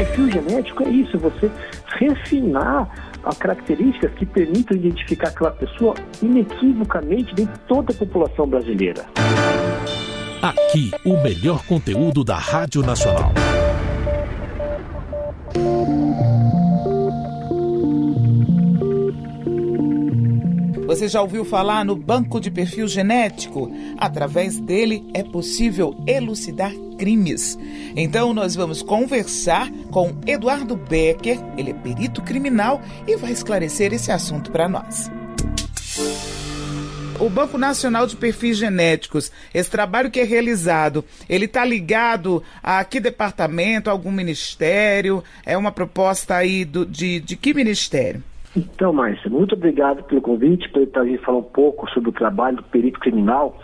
perfil genético é isso, você refinar as características que permitam identificar aquela pessoa inequivocamente de toda a população brasileira. Aqui, o melhor conteúdo da Rádio Nacional. Você já ouviu falar no banco de perfil genético? Através dele é possível elucidar crimes. Então nós vamos conversar com Eduardo Becker, ele é perito criminal e vai esclarecer esse assunto para nós. O Banco Nacional de Perfis Genéticos, esse trabalho que é realizado, ele está ligado a que departamento, a algum ministério? É uma proposta aí do, de, de que ministério? Então, Márcia, muito obrigado pelo convite, por estar vir falar um pouco sobre o trabalho do perito criminal,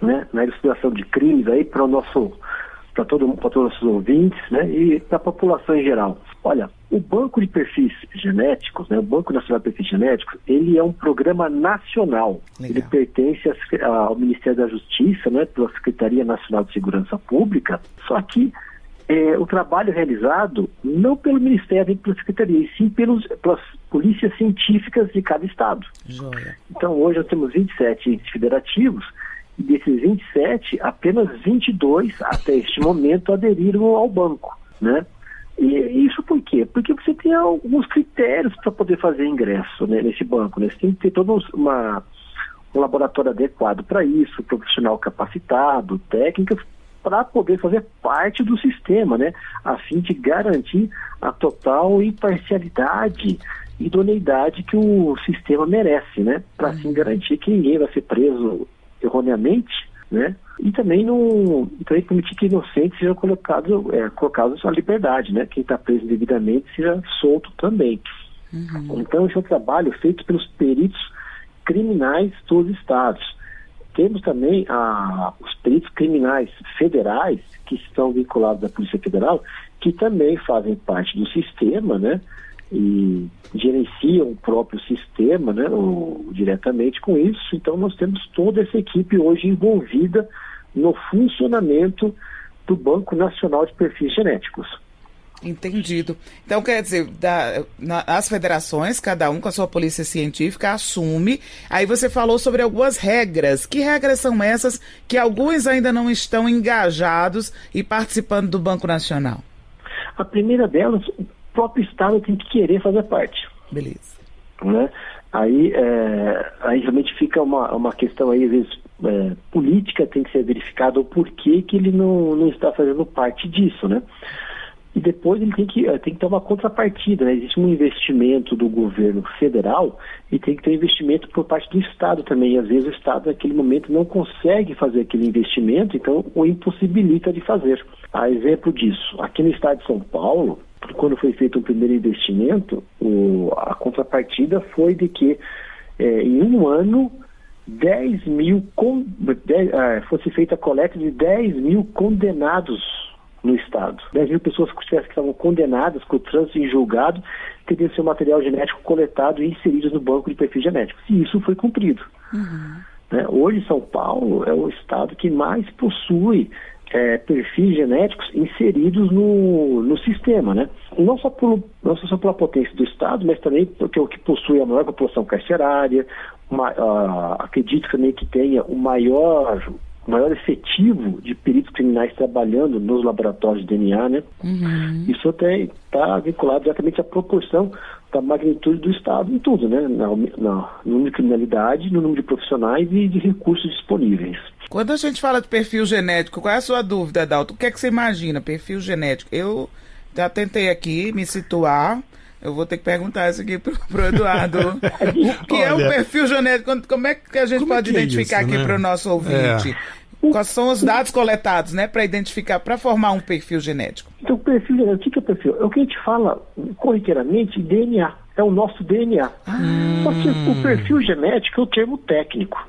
né, na elucidação de crimes aí para o nosso para todo para todos os ouvintes, né, e para a população em geral. Olha, o Banco de Perfis Genéticos, né, o Banco Nacional de Perfis Genéticos, ele é um programa nacional. Legal. Ele pertence ao Ministério da Justiça, né, pela Secretaria Nacional de Segurança Pública. Só que é, o trabalho realizado não pelo Ministério e pela Secretaria, e sim pelos, pelas polícias científicas de cada estado. Joia. Então, hoje nós temos 27 entes federativos, e desses 27, apenas 22 até este momento aderiram ao banco, né? E isso por quê? Porque você tem alguns critérios para poder fazer ingresso né, nesse banco. Né? Você tem que ter todo uma, um laboratório adequado para isso, profissional capacitado, técnicas para poder fazer parte do sistema, né? A fim de garantir a total imparcialidade e idoneidade que o sistema merece, né? Para assim uhum. garantir que ninguém vai ser preso erroneamente, né? E também não, também permitir que inocentes sejam colocados, é, colocados à liberdade, né? Quem está preso indevidamente seja solto também. Uhum. Então esse é um trabalho feito pelos peritos criminais dos estados. Temos também a, os peritos criminais federais, que estão vinculados à Polícia Federal, que também fazem parte do sistema, né? E gerenciam o próprio sistema, né? Diretamente com isso. Então, nós temos toda essa equipe hoje envolvida no funcionamento do Banco Nacional de Perfis Genéticos. Entendido. Então, quer dizer, da, na, as federações, cada um com a sua polícia científica, assume. Aí você falou sobre algumas regras. Que regras são essas que alguns ainda não estão engajados e participando do Banco Nacional? A primeira delas, o próprio Estado tem que querer fazer parte. Beleza. Né? Aí, é, aí realmente fica uma, uma questão aí, às vezes, é, política tem que ser verificada o porquê que ele não, não está fazendo parte disso, né? E depois ele tem que, eh, tem que ter uma contrapartida. Né? Existe um investimento do governo federal e tem que ter investimento por parte do Estado também. E às vezes o Estado, naquele momento, não consegue fazer aquele investimento, então o impossibilita de fazer. A exemplo disso, aqui no estado de São Paulo, quando foi feito o primeiro investimento, o, a contrapartida foi de que é, em um ano 10 mil, 10, ah, fosse feita a coleta de 10 mil condenados no Estado. 10 mil pessoas que estavam condenadas com o trânsito em julgado teriam seu material genético coletado e inseridos no banco de perfil genético. E isso foi cumprido. Uhum. Né? Hoje, São Paulo é o estado que mais possui é, perfis genéticos inseridos no, no sistema, né? Não só, por, não só pela potência do Estado, mas também porque é o que possui a maior população carcerária, uma, uh, acredito também que tenha o maior maior efetivo de peritos criminais trabalhando nos laboratórios de DNA, né? Uhum. Isso até está vinculado diretamente à proporção da magnitude do Estado em tudo, né? Na, na, no número de criminalidade, no número de profissionais e de recursos disponíveis. Quando a gente fala de perfil genético, qual é a sua dúvida, Dalton? O que é que você imagina, perfil genético? Eu já tentei aqui me situar, eu vou ter que perguntar isso aqui pro, pro Eduardo. o que Olha, é o perfil genético? Como é que a gente pode é identificar é isso, aqui né? para o nosso ouvinte? É. Quais são os dados coletados, né, para identificar, para formar um perfil genético? Então, o perfil genético, o que é perfil? É o que a gente fala corriqueiramente DNA. É o nosso DNA. Ah. Só que o perfil genético é o termo técnico.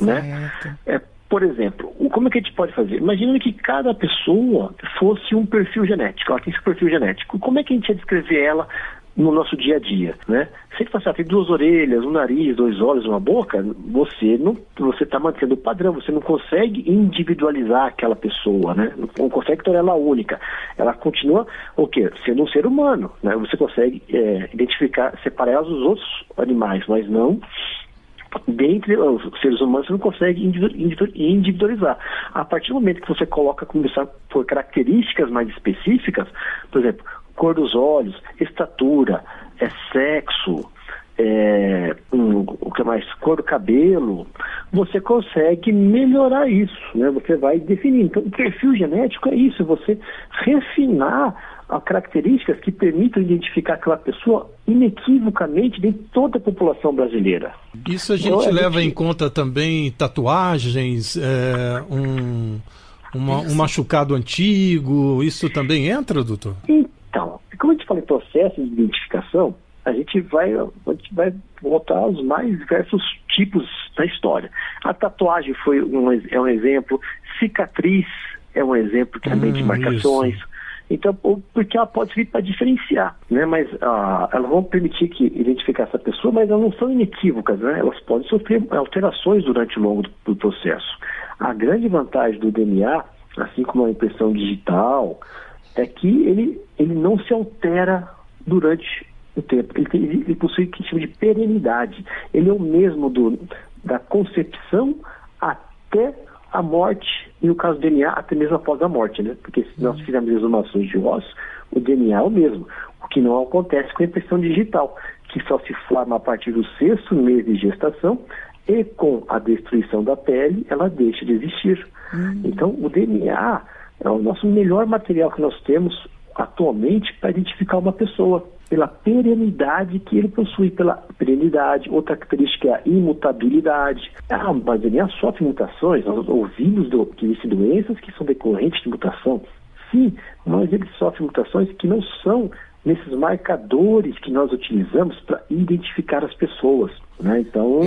Né? Certo. Né? É, por exemplo, como é que a gente pode fazer? Imagina que cada pessoa fosse um perfil genético, ela tem esse perfil genético. Como é que a gente ia descrever ela no nosso dia a dia, né? Se ele falar, tem duas orelhas, um nariz, dois olhos, uma boca, você não, você está mantendo o padrão, você não consegue individualizar aquela pessoa, né? Não consegue tornar ela única. Ela continua, o quê? Sendo um ser humano, né? Você consegue é, identificar, separar ela dos outros animais, mas não dentre os seres humanos você não consegue individualizar. A partir do momento que você coloca começar por características mais específicas, por exemplo, cor dos olhos, estatura, é sexo, é, um, o que mais, cor do cabelo, você consegue melhorar isso, né? Você vai definir. Então, o perfil genético é isso, você refinar as características que permitam identificar aquela pessoa inequivocamente de toda a população brasileira. Isso a gente então, leva a gente... em conta também tatuagens, é, um, uma, um machucado antigo, isso também entra, doutor? Então, fala em processo de identificação, a gente vai, a gente vai voltar aos mais diversos tipos da história. A tatuagem foi um, é um exemplo, cicatriz é um exemplo também hum, de marcações. Isso. Então, porque ela pode vir para diferenciar, né? Mas ah, elas vão permitir que identificar essa pessoa, mas elas não são inequívocas, né? Elas podem sofrer alterações durante o longo do, do processo. A grande vantagem do DNA, assim como a impressão digital, é que ele, ele não se altera durante o tempo. Ele, tem, ele possui que tipo de perenidade. Ele é o mesmo do, da concepção até a morte, e no caso do DNA, até mesmo após a morte, né? Porque se nós fizermos exumações de ossos, o DNA é o mesmo, o que não acontece com a impressão digital, que só se forma a partir do sexto mês de gestação e com a destruição da pele, ela deixa de existir. Hum. Então, o DNA é o nosso melhor material que nós temos atualmente para identificar uma pessoa pela perenidade que ele possui, pela perenidade, outra característica é a imutabilidade. Ah, mas ele sofre mutações, nós ouvimos do, que existem doenças que são decorrentes de mutação. Sim, mas ele sofre mutações que não são nesses marcadores que nós utilizamos para identificar as pessoas. Né? Então,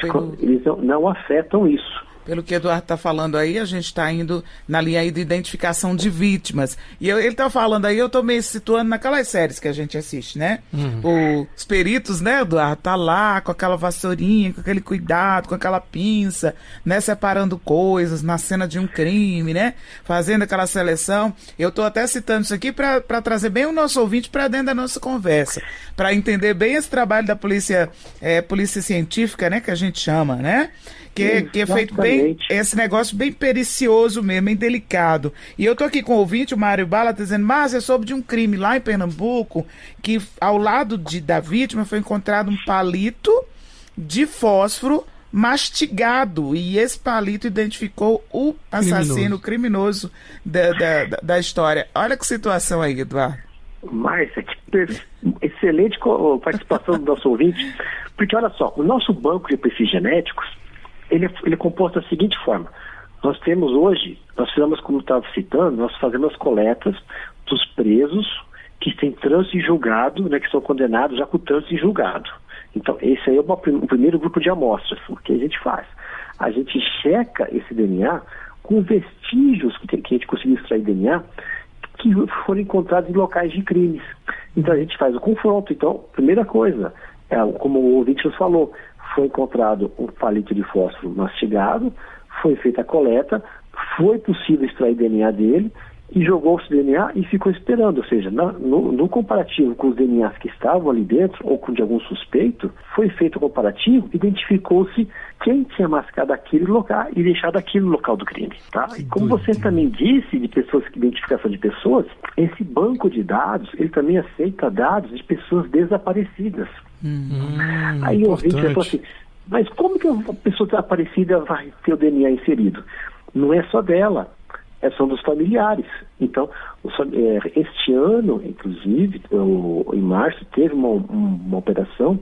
pelo... eles não, não afetam isso. Pelo que Eduardo está falando aí, a gente está indo na linha aí de identificação de vítimas. E eu, ele está falando aí, eu estou meio situando naquelas séries que a gente assiste, né? Uhum. Os peritos, né, Eduardo? Tá lá com aquela vassourinha, com aquele cuidado, com aquela pinça, né? Separando coisas na cena de um crime, né? Fazendo aquela seleção. Eu estou até citando isso aqui para trazer bem o nosso ouvinte para dentro da nossa conversa. Para entender bem esse trabalho da polícia, é, polícia científica, né? Que a gente chama, né? Que, que é feito bem, esse negócio bem pericioso mesmo, bem delicado. E eu tô aqui com o ouvinte, o Mário Bala, tá dizendo, mas é sobre de um crime lá em Pernambuco, que ao lado de, da vítima foi encontrado um palito de fósforo mastigado. E esse palito identificou o assassino criminoso, criminoso da, da, da, história. Olha que situação aí, Eduardo. Márcia, que excelente participação do nosso ouvinte, porque olha só, o nosso banco de perfis genéticos ele, ele é composto da seguinte forma. Nós temos hoje, nós fizemos, como estava citando, nós fazemos coletas dos presos que têm trânsito em julgado, né, que são condenados já com trânsito em julgado. Então, esse aí é o primeiro grupo de amostras. O que a gente faz? A gente checa esse DNA com vestígios que, que a gente conseguiu extrair DNA que foram encontrados em locais de crimes. Então, a gente faz o confronto. Então, primeira coisa, é, como o ouvinte nos falou, foi encontrado um palito de fósforo mastigado, foi feita a coleta, foi possível extrair DNA dele e jogou-se DNA e ficou esperando. Ou seja, no, no, comparativo com os DNAs que estavam ali dentro ou com de algum suspeito, foi feito o comparativo, identificou-se quem tinha mascado aquele local e deixado aquele local do crime. Tá? E como você também disse de pessoas, identificação de pessoas, esse banco de dados, ele também aceita dados de pessoas desaparecidas. Hum, Aí o ouvinte falou assim, mas como que uma pessoa desaparecida vai ter o DNA inserido? Não é só dela, é, são dos familiares. Então, é, este ano, inclusive, em março, teve uma, uma operação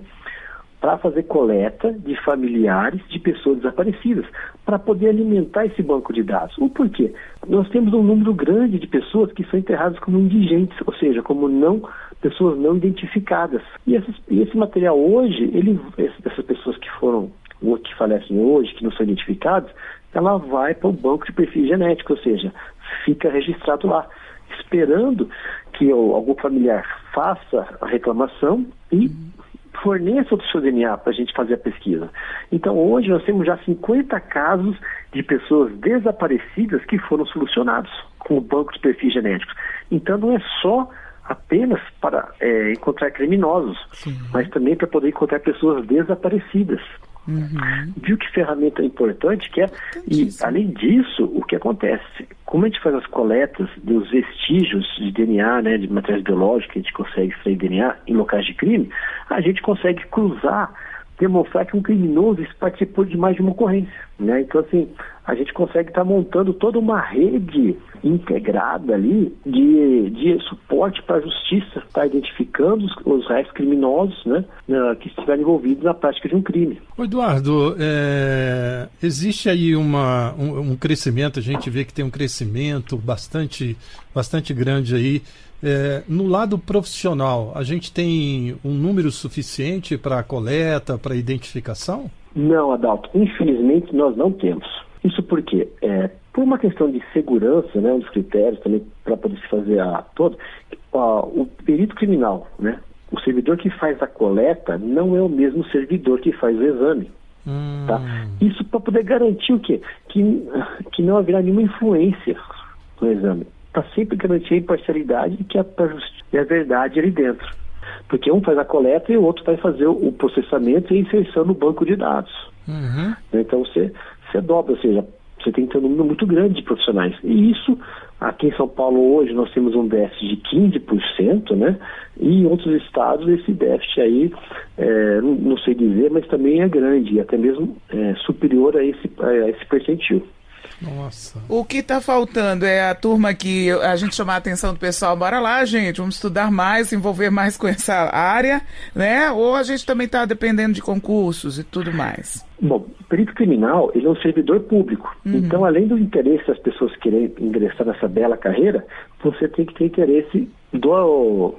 para fazer coleta de familiares de pessoas desaparecidas, para poder alimentar esse banco de dados. O porquê? Nós temos um número grande de pessoas que são enterradas como indigentes, ou seja, como não pessoas não identificadas. E, esse material hoje, ele, essas pessoas que foram que falecem hoje, que não são identificadas, ela vai para o banco de perfil genético, ou seja, fica registrado lá, esperando que algum familiar faça a reclamação e forneça o seu DNA para a gente fazer a pesquisa. Então, hoje nós temos já 50 casos de pessoas desaparecidas que foram solucionados com o banco de perfis genéticos. Então, não é só apenas para é, encontrar criminosos, Sim. mas também para poder encontrar pessoas desaparecidas. Uhum. Viu que ferramenta importante que é? E, além disso, o que acontece? Como a gente faz as coletas dos vestígios de DNA, né, de materiais biológicos, a gente consegue extrair DNA em locais de crime, a gente consegue cruzar demonstrar que um criminoso participou de mais de uma ocorrência. Né? Então, assim, a gente consegue estar tá montando toda uma rede integrada ali de, de suporte para a justiça, estar tá identificando os, os réis criminosos né, que estiverem envolvidos na prática de um crime. Eduardo, é, existe aí uma, um, um crescimento, a gente vê que tem um crescimento bastante, bastante grande aí é, no lado profissional, a gente tem um número suficiente para coleta, para identificação? Não, Adalto. Infelizmente, nós não temos. Isso porque, é, por uma questão de segurança, né, um dos critérios também para poder se fazer a todo, o perito criminal, né, o servidor que faz a coleta não é o mesmo servidor que faz o exame. Hum. Tá? Isso para poder garantir o quê? Que, que não haverá nenhuma influência no exame para sempre garantir a imparcialidade e que a, a verdade ali dentro. Porque um faz a coleta e o outro vai fazer o processamento e a inserção no banco de dados. Uhum. Então você, você dobra, ou seja, você tem que ter um número muito grande de profissionais. E isso, aqui em São Paulo hoje, nós temos um déficit de 15%, né? E em outros estados esse déficit aí, é, não, não, sei dizer, mas também é grande, até mesmo é, superior a esse, a esse percentil. Nossa. O que está faltando é a turma que a gente chamar a atenção do pessoal, bora lá, gente, vamos estudar mais, se envolver mais com essa área, né? Ou a gente também está dependendo de concursos e tudo mais? Bom, o perito criminal, ele é um servidor público. Uhum. Então, além do interesse das pessoas quererem ingressar nessa bela carreira, você tem que ter interesse do,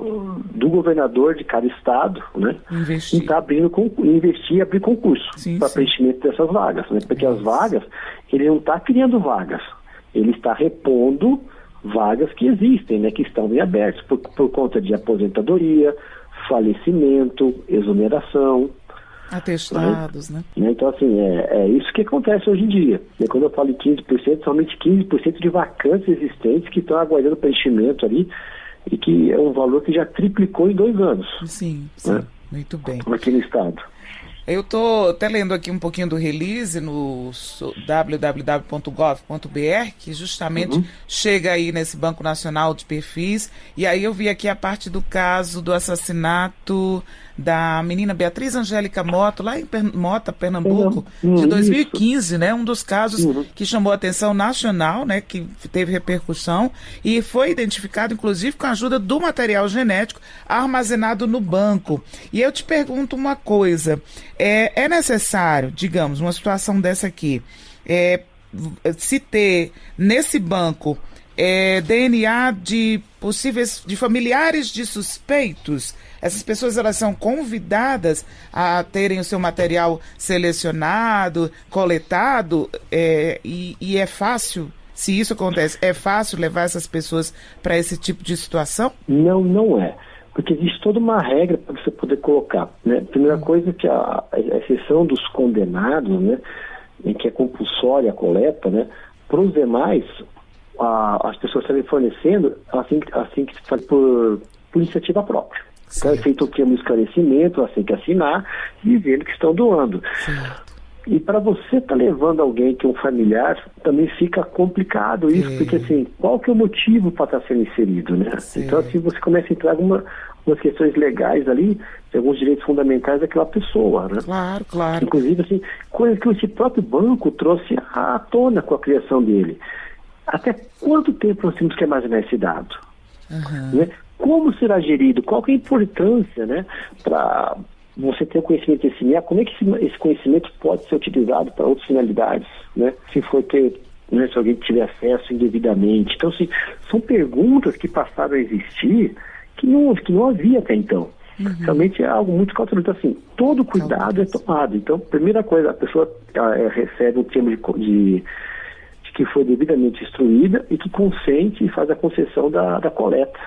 do governador de cada estado, né? Investir. Em estar tá abrindo, investir e abrir concurso para preenchimento dessas vagas, né? Porque as vagas, ele não está criando vagas, ele está repondo vagas que existem, né? Que estão em abertas por, por conta de aposentadoria, falecimento, exoneração, Atestados, né? né? Então, assim, é, é, isso que acontece hoje em dia. E quando eu falo em 15%, somente 15% de vacantes existentes que estão aguardando preenchimento ali e que é um valor que já triplicou em dois anos. Sim, sim. Né? Muito bem. Aqui no estado. Eu estou até lendo aqui um pouquinho do release no www.gov.br, que justamente uhum. chega aí nesse Banco Nacional de Perfis. E aí eu vi aqui a parte do caso do assassinato da menina Beatriz Angélica Moto, lá em Mota, Pernambuco, uhum. de 2015, Isso. né? Um dos casos uhum. que chamou a atenção nacional, né? Que teve repercussão e foi identificado, inclusive, com a ajuda do material genético armazenado no banco. E eu te pergunto uma coisa: é, é necessário, digamos, uma situação dessa aqui, é, se ter nesse banco é, DNA de possíveis de familiares de suspeitos essas pessoas elas são convidadas a terem o seu material selecionado, coletado, é, e, e é fácil se isso acontece, é fácil levar essas pessoas para esse tipo de situação? Não, não é. Porque existe toda uma regra para você poder colocar. Né? Primeira coisa é que a, a exceção dos condenados, né, em que é compulsória a coleta, né, para os demais, a, as pessoas estarem fornecendo assim, assim que se faz por, por iniciativa própria. Então é feito o que? Um esclarecimento, assim que assinar, dizendo que estão doando. Certo. E para você estar tá levando alguém que é um familiar, também fica complicado isso, é. porque assim, qual que é o motivo para estar tá sendo inserido, né? Sim. Então assim, você começa a entrar alguma, algumas questões legais ali, alguns direitos fundamentais daquela pessoa, né? Claro, claro. Inclusive, assim, coisa que esse próprio banco trouxe à tona com a criação dele. Até quanto tempo nós temos que armazenar esse dado? Uhum. Né? Como será gerido, qual é a importância né, para você ter o conhecimento desse MEA, como é que esse, conhecimento pode ser utilizado para outras finalidades, né? Se for ter, né, se alguém tiver acesso indevidamente. Então, assim, são perguntas que passaram a existir que não, que não havia até então. Uhum. Realmente é algo muito cauteloso. Então, assim, todo cuidado é tomado. Então, primeira coisa, a pessoa é, recebe um termo de, de, de, que foi devidamente instruída e que consente e faz a concessão da, da coleta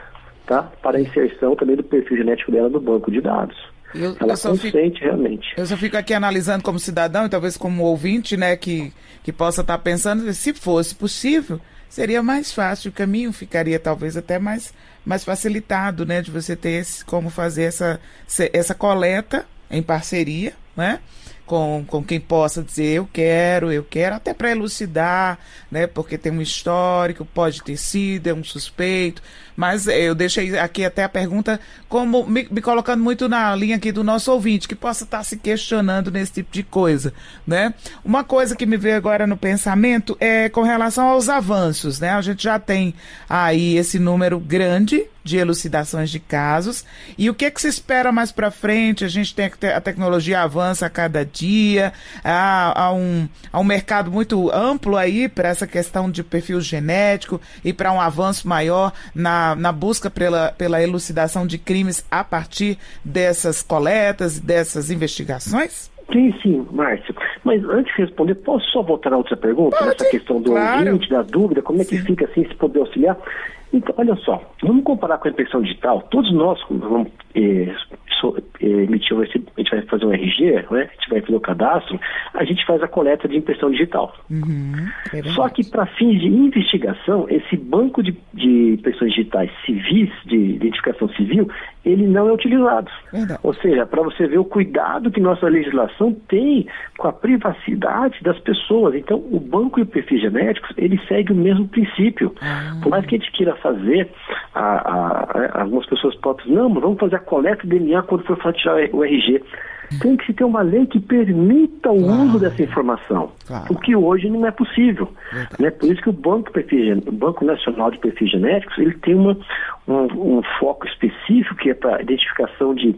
tá? para a inserção também do perfil genético dela no banco de dados. Eu, Ela eu consente fico, realmente. Eu só fico aqui analisando como cidadão e talvez como ouvinte, né, que, que possa estar pensando, se fosse possível, seria mais fácil, o caminho ficaria talvez até mais, mais facilitado, né, de você ter esse, como fazer essa, essa coleta em parceria, né? Com, com quem possa dizer eu quero, eu quero, até para elucidar, né? Porque tem um histórico, pode ter sido, é um suspeito. Mas eu deixei aqui até a pergunta, como me, me colocando muito na linha aqui do nosso ouvinte, que possa estar se questionando nesse tipo de coisa, né? Uma coisa que me veio agora no pensamento é com relação aos avanços, né? A gente já tem aí esse número grande de elucidações de casos. E o que, é que se espera mais para frente? A gente tem a tecnologia avança a cada dia, há, há, um, há um mercado muito amplo aí para essa questão de perfil genético e para um avanço maior na, na busca pela, pela elucidação de crimes a partir dessas coletas, dessas investigações? Sim, sim, Márcio. Mas antes de responder, posso só voltar a outra pergunta? Pode, nessa questão do claro. ouvinte, da dúvida, como é que sim. fica assim, se poder auxiliar? Então, olha só, vamos comparar com a impressão digital. Todos nós vamos eh, eh, emitir, a gente vai fazer um RG, né? a gente vai fazer o cadastro, a gente faz a coleta de impressão digital. Uhum, é Só que para fins de investigação, esse banco de, de impressões digitais civis, de identificação civil, ele não é utilizado. Verdade. Ou seja, para você ver o cuidado que nossa legislação tem com a privacidade das pessoas. Então, o banco e o perfil genéticos, ele segue o mesmo princípio. Ah. Por mais que a gente queira fazer, a, a, a, algumas pessoas dizer, não, mas vamos fazer a coleta de DNA quando for tirar o RG. Tem que se ter uma lei que permita o claro. uso dessa informação, claro. o que hoje não é possível. Né? Por isso que o Banco, Perfil, o Banco Nacional de Perfis Genéticos ele tem uma, um, um foco específico que é para identificação de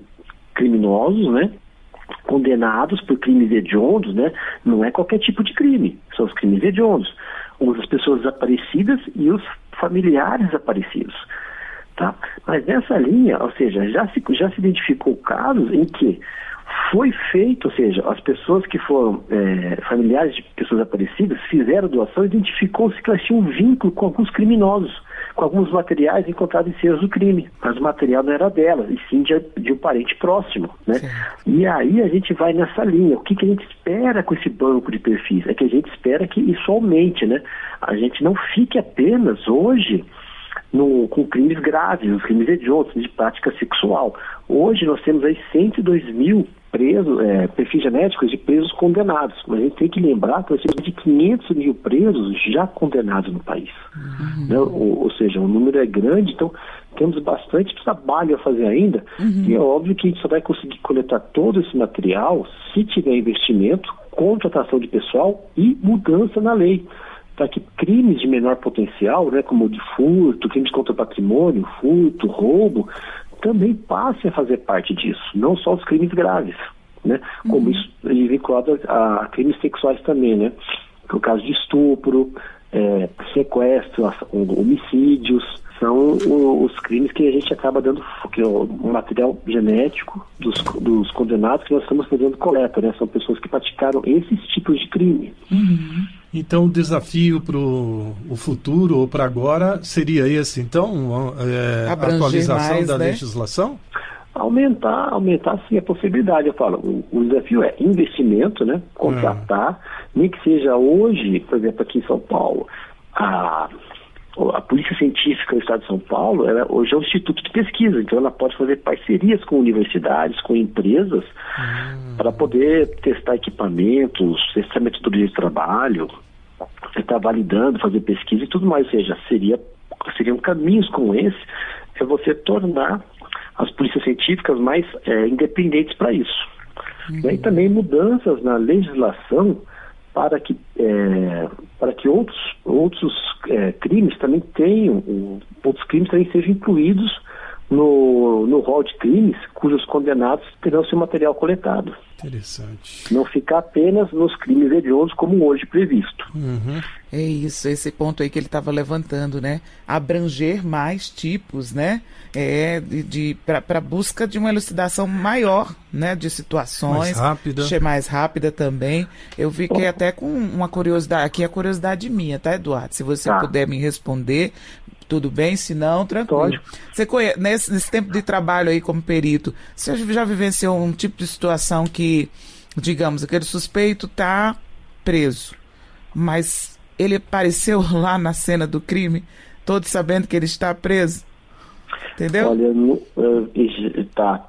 criminosos, né? condenados por crimes hediondos, né? Não é qualquer tipo de crime, são os crimes hediondos. As pessoas desaparecidas e os familiares desaparecidos. Tá? Mas nessa linha, ou seja, já se, já se identificou casos em que foi feito, ou seja, as pessoas que foram é, familiares de pessoas desaparecidas fizeram doação, identificou-se que elas tinham um vínculo com alguns criminosos, com alguns materiais encontrados em cenas do crime, mas o material não era delas, e sim de, de um parente próximo, né? E aí a gente vai nessa linha. O que, que a gente espera com esse banco de perfis? É que a gente espera que isso aumente, né? A gente não fique apenas hoje no, com crimes graves, os crimes hediondos, de prática sexual. Hoje nós temos aí 102 mil presos, é, perfis genéticos de presos condenados. Mas a gente tem que lembrar que temos de 500 mil presos já condenados no país. Uhum. Né? Ou, ou, seja, o número é grande, então temos bastante trabalho a fazer ainda. Uhum. E é óbvio que a gente só vai conseguir coletar todo esse material se tiver investimento, contratação de pessoal e mudança na lei para que crimes de menor potencial, né, como o de furto, crimes contra patrimônio, furto, roubo, também passem a fazer parte disso, não só os crimes graves, né, como uhum. isso é vinculado a, a, crimes sexuais também, né, no caso de estupro, é, sequestro, homicídios, são os crimes que a gente acaba dando, que é o material genético dos, dos condenados que nós estamos fazendo coleta, né? São pessoas que praticaram esses tipos de crime. Uhum. Então, o desafio para o futuro ou para agora seria esse, então, é, atualização mais, da né? legislação? Aumentar, aumentar sim a possibilidade. Eu falo, o, o desafio é investimento, né? Contratar, uhum. nem que seja hoje, por exemplo, aqui em São Paulo, a a Polícia Científica do Estado de São Paulo, ela, hoje é um instituto de pesquisa, então ela pode fazer parcerias com universidades, com empresas, uhum. para poder testar equipamentos, testar metodologia de trabalho, estar validando, fazer pesquisa e tudo mais. Ou seja, seria, seriam caminhos como esse, é você tornar as polícias científicas mais é, independentes para isso. Uhum. E também mudanças na legislação para que, é, para que outros, outros é, crimes também tenham, outros crimes também sejam incluídos no, no rol de crimes cujos condenados terão seu material coletado. Interessante. Não ficar apenas nos crimes hediondos como hoje previsto. Uhum. É isso, esse ponto aí que ele estava levantando, né? Abranger mais tipos, né? É, de, de para busca de uma elucidação maior, né? De situações. Mais rápida. Ser mais rápida também. Eu fiquei até com uma curiosidade, aqui a curiosidade minha, tá, Eduardo? Se você Tá. puder me responder, tudo bem, se não, tranquilo. Pode. Você conhe... nesse, nesse tempo de trabalho aí como perito, você já vivenciou um tipo de situação que, digamos, aquele suspeito tá preso, mas ele apareceu lá na cena do crime, todos sabendo que ele está preso? Entendeu? Olha, ixi, tá.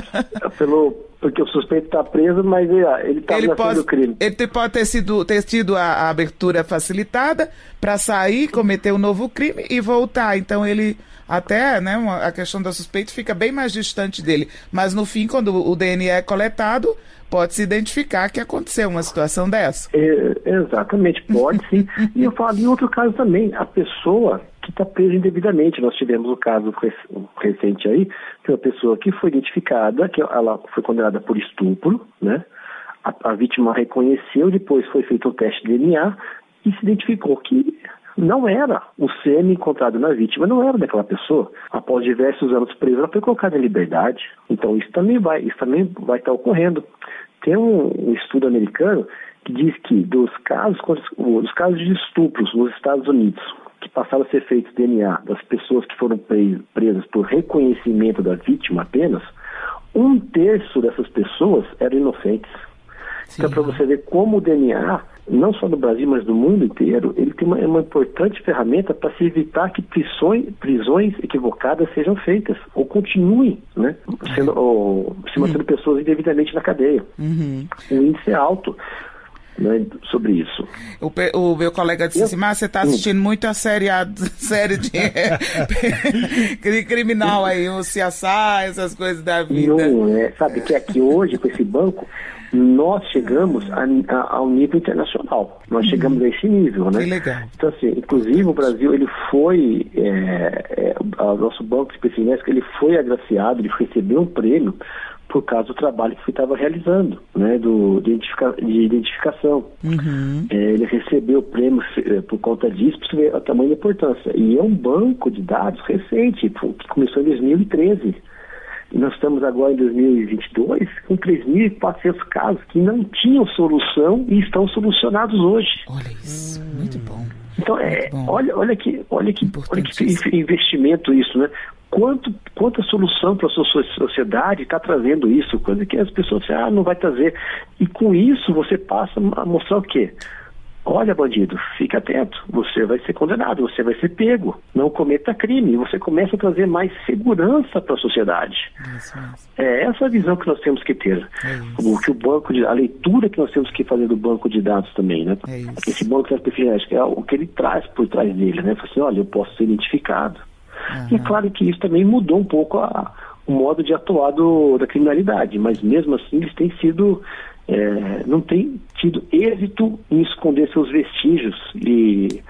Pelo, porque o suspeito está preso, mas ele está ele na pode, do crime. ele pode ter, sido, ter tido a, a abertura facilitada para sair, cometer um novo crime e voltar. Então ele até, né, uma- a questão da suspeita fica bem mais distante dele. Mas no fim, quando o DNA é coletado, pode se identificar que aconteceu uma situação dessa. É, exatamente, pode sim. e eu falo em outro caso também, a pessoa que está presa indevidamente. Nós tivemos um caso rec- recente aí, que uma pessoa que foi identificada, que ela foi condenada por estupro, né? A, a vítima reconheceu, depois foi feito um teste de DNA e se identificou que não era o sêmen encontrado na vítima, não era daquela pessoa. Após diversos anos presa, ela foi colocada em liberdade. Então isso também vai, isso também vai estar ocorrendo. Tem um, um estudo americano que diz que dos casos, dos casos de estupros nos Estados Unidos, que passaram a ser feitos DNA das pessoas que foram pre- presas por reconhecimento da vítima apenas, um terço dessas pessoas eram inocentes. Então, para você ver como o DNA, não só no Brasil, mas no mundo inteiro, ele tem uma, é uma importante ferramenta para se evitar que prisões, prisões equivocadas sejam feitas, ou continuem, né, sendo, ou, se mantendo pessoas indevidamente na cadeia. Uhum. O índice é alto né, sobre isso. O, o meu colega disse Eu- assim, mas você está assistindo muito a série, a série de cri- criminal aí, o CSI, essas coisas da vida. Não, é, sabe que aqui hoje, com esse banco, nós chegamos a, a- ao nível internacional. Nós chegamos a esse nível, né? Uhum. Que legal. Então, assim, inclusive o Brasil, ele foi, é, é, o nosso banco especialista, ele foi agraciado, ele recebeu um prêmio por causa do trabalho que ele estava realizando, né, do, de, identifica- de identificação. Uhum. É, ele recebeu o prêmio eh, por conta disso, para ver o tamanho da importância. E é um banco de dados recente, pô, que começou em 2013. Nós estamos agora em 2022 com 3.400 casos que não tinham solução e estão solucionados hoje. Olha isso, muito bom. Então, é, bom. olha, olha que, olha que, olha que Importantíssimo. investimento isso, né? Quanto, quanta solução para a sua so- sociedade está trazendo isso? Coisa que as pessoas dizem, ah, não vai trazer. E com isso você passa a mostrar o quê? Olha, bandido, fique atento, você vai ser condenado, você vai ser pego, não cometa crime. Você começa a trazer mais segurança para a sociedade. Isso mesmo. É essa a visão que nós temos que ter. É isso. O que o banco de, a leitura que nós temos que fazer do banco de dados também, né? É isso. Esse banco de dados é o que ele traz por trás dele, né? Fala assim, olha, eu posso ser identificado. E é claro que isso também mudou um pouco a- o modo de atuar do, da criminalidade, mas mesmo assim eles têm sido, é, não têm tido êxito em esconder seus vestígios e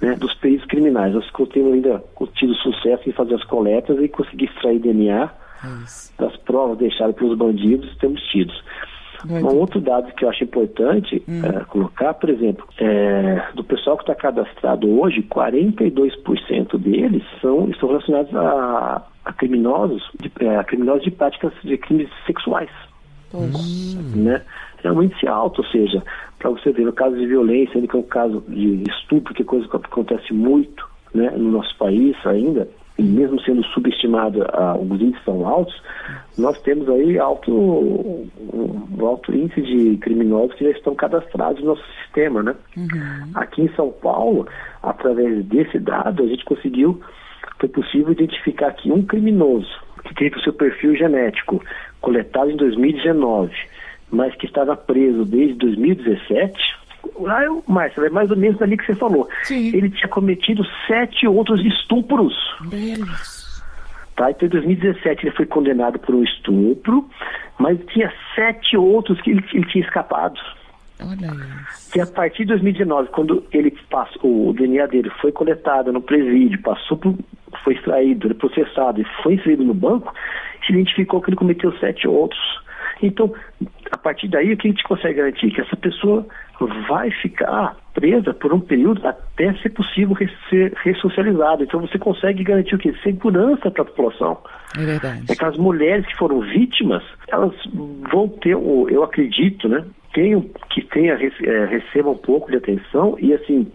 né, dos peritos criminais. Nós temos ainda tido sucesso em fazer as coletas e conseguir extrair DNA É isso. das provas deixadas pelos bandidos, temos tido. Um outro dado que eu acho importante eh, colocar, por exemplo, é, do pessoal que está cadastrado hoje, 42% deles são, estão relacionados a, a criminosos, de, eh, a criminosos de práticas de crimes sexuais. Poxa. Né? É um índice alto, ou seja, para você ver, no caso de violência, ainda que é um caso de estupro, que é coisa que acontece muito né, no nosso país ainda, e mesmo sendo subestimado, ah, os índices são altos, nós temos aí alto, um, alto índice de criminosos que já estão cadastrados no nosso sistema, né? Aqui em São Paulo, através desse dado, a gente conseguiu, foi possível identificar aqui um criminoso que teve o seu perfil genético coletado em 2019, mas que estava preso desde 2017. Lá eu, Márcia, é mais ou menos ali que você falou. Sim. Ele tinha cometido sete outros estupros. Deus. Tá? Então, em 2017 ele foi condenado por um estupro, mas tinha sete outros que ele, ele tinha escapado. Olha isso. Que a partir de 2019, quando ele passou, o DNA dele foi coletado no presídio, passou por, foi extraído, processado e foi inserido no banco, se identificou que ele cometeu sete outros. Então, a partir daí, o que a gente consegue garantir? Que essa pessoa vai ficar presa por um período até ser possível ser ressocializada. Então você consegue garantir o quê? Segurança para a população. É verdade. É que as mulheres que foram vítimas, elas vão ter, eu acredito, né? Tenham, que tenha, é, recebam um pouco de atenção e assim,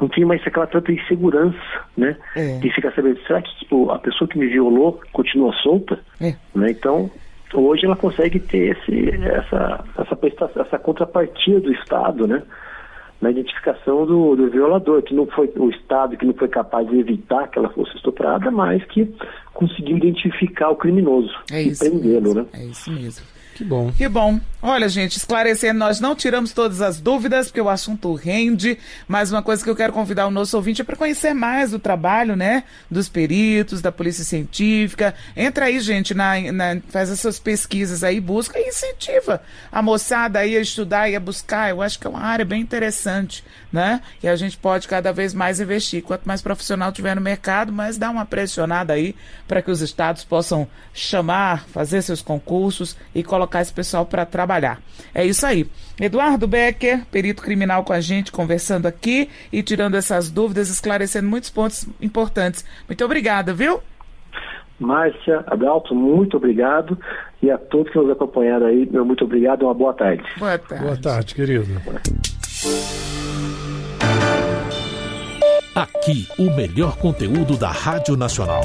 não tem mais aquela tanta insegurança, né? É. De ficar sabendo, será que a pessoa que me violou continua solta? É. Né? Então, hoje ela consegue ter esse, essa, essa, prestação, essa contrapartida do Estado, né? Na identificação do, do, violador, que não foi o Estado que não foi capaz de evitar que ela fosse estuprada, mas que conseguiu identificar o criminoso é e prendê-lo, né? É isso mesmo. Que bom. Que bom. Olha, gente, esclarecendo, nós não tiramos todas as dúvidas, porque o assunto rende, mas uma coisa que eu quero convidar o nosso ouvinte é para conhecer mais o trabalho, né, dos peritos, da polícia científica. Entra aí, gente, na, na, faz essas pesquisas aí, busca e incentiva a moçada aí a estudar e a buscar. Eu acho que é uma área bem interessante, né, e a gente pode cada vez mais investir. Quanto mais profissional tiver no mercado, mais dá uma pressionada aí para que os estados possam chamar, fazer seus concursos e colocar colocar esse pessoal para trabalhar. É isso aí. Eduardo Becker, perito criminal com a gente, conversando aqui e tirando essas dúvidas, esclarecendo muitos pontos importantes. Muito obrigada, viu? Márcia, Adalto, muito obrigado. E a todos que nos acompanharam aí, meu muito obrigado e uma boa tarde. Boa tarde. Boa tarde, querido. Aqui, o melhor conteúdo da Rádio Nacional.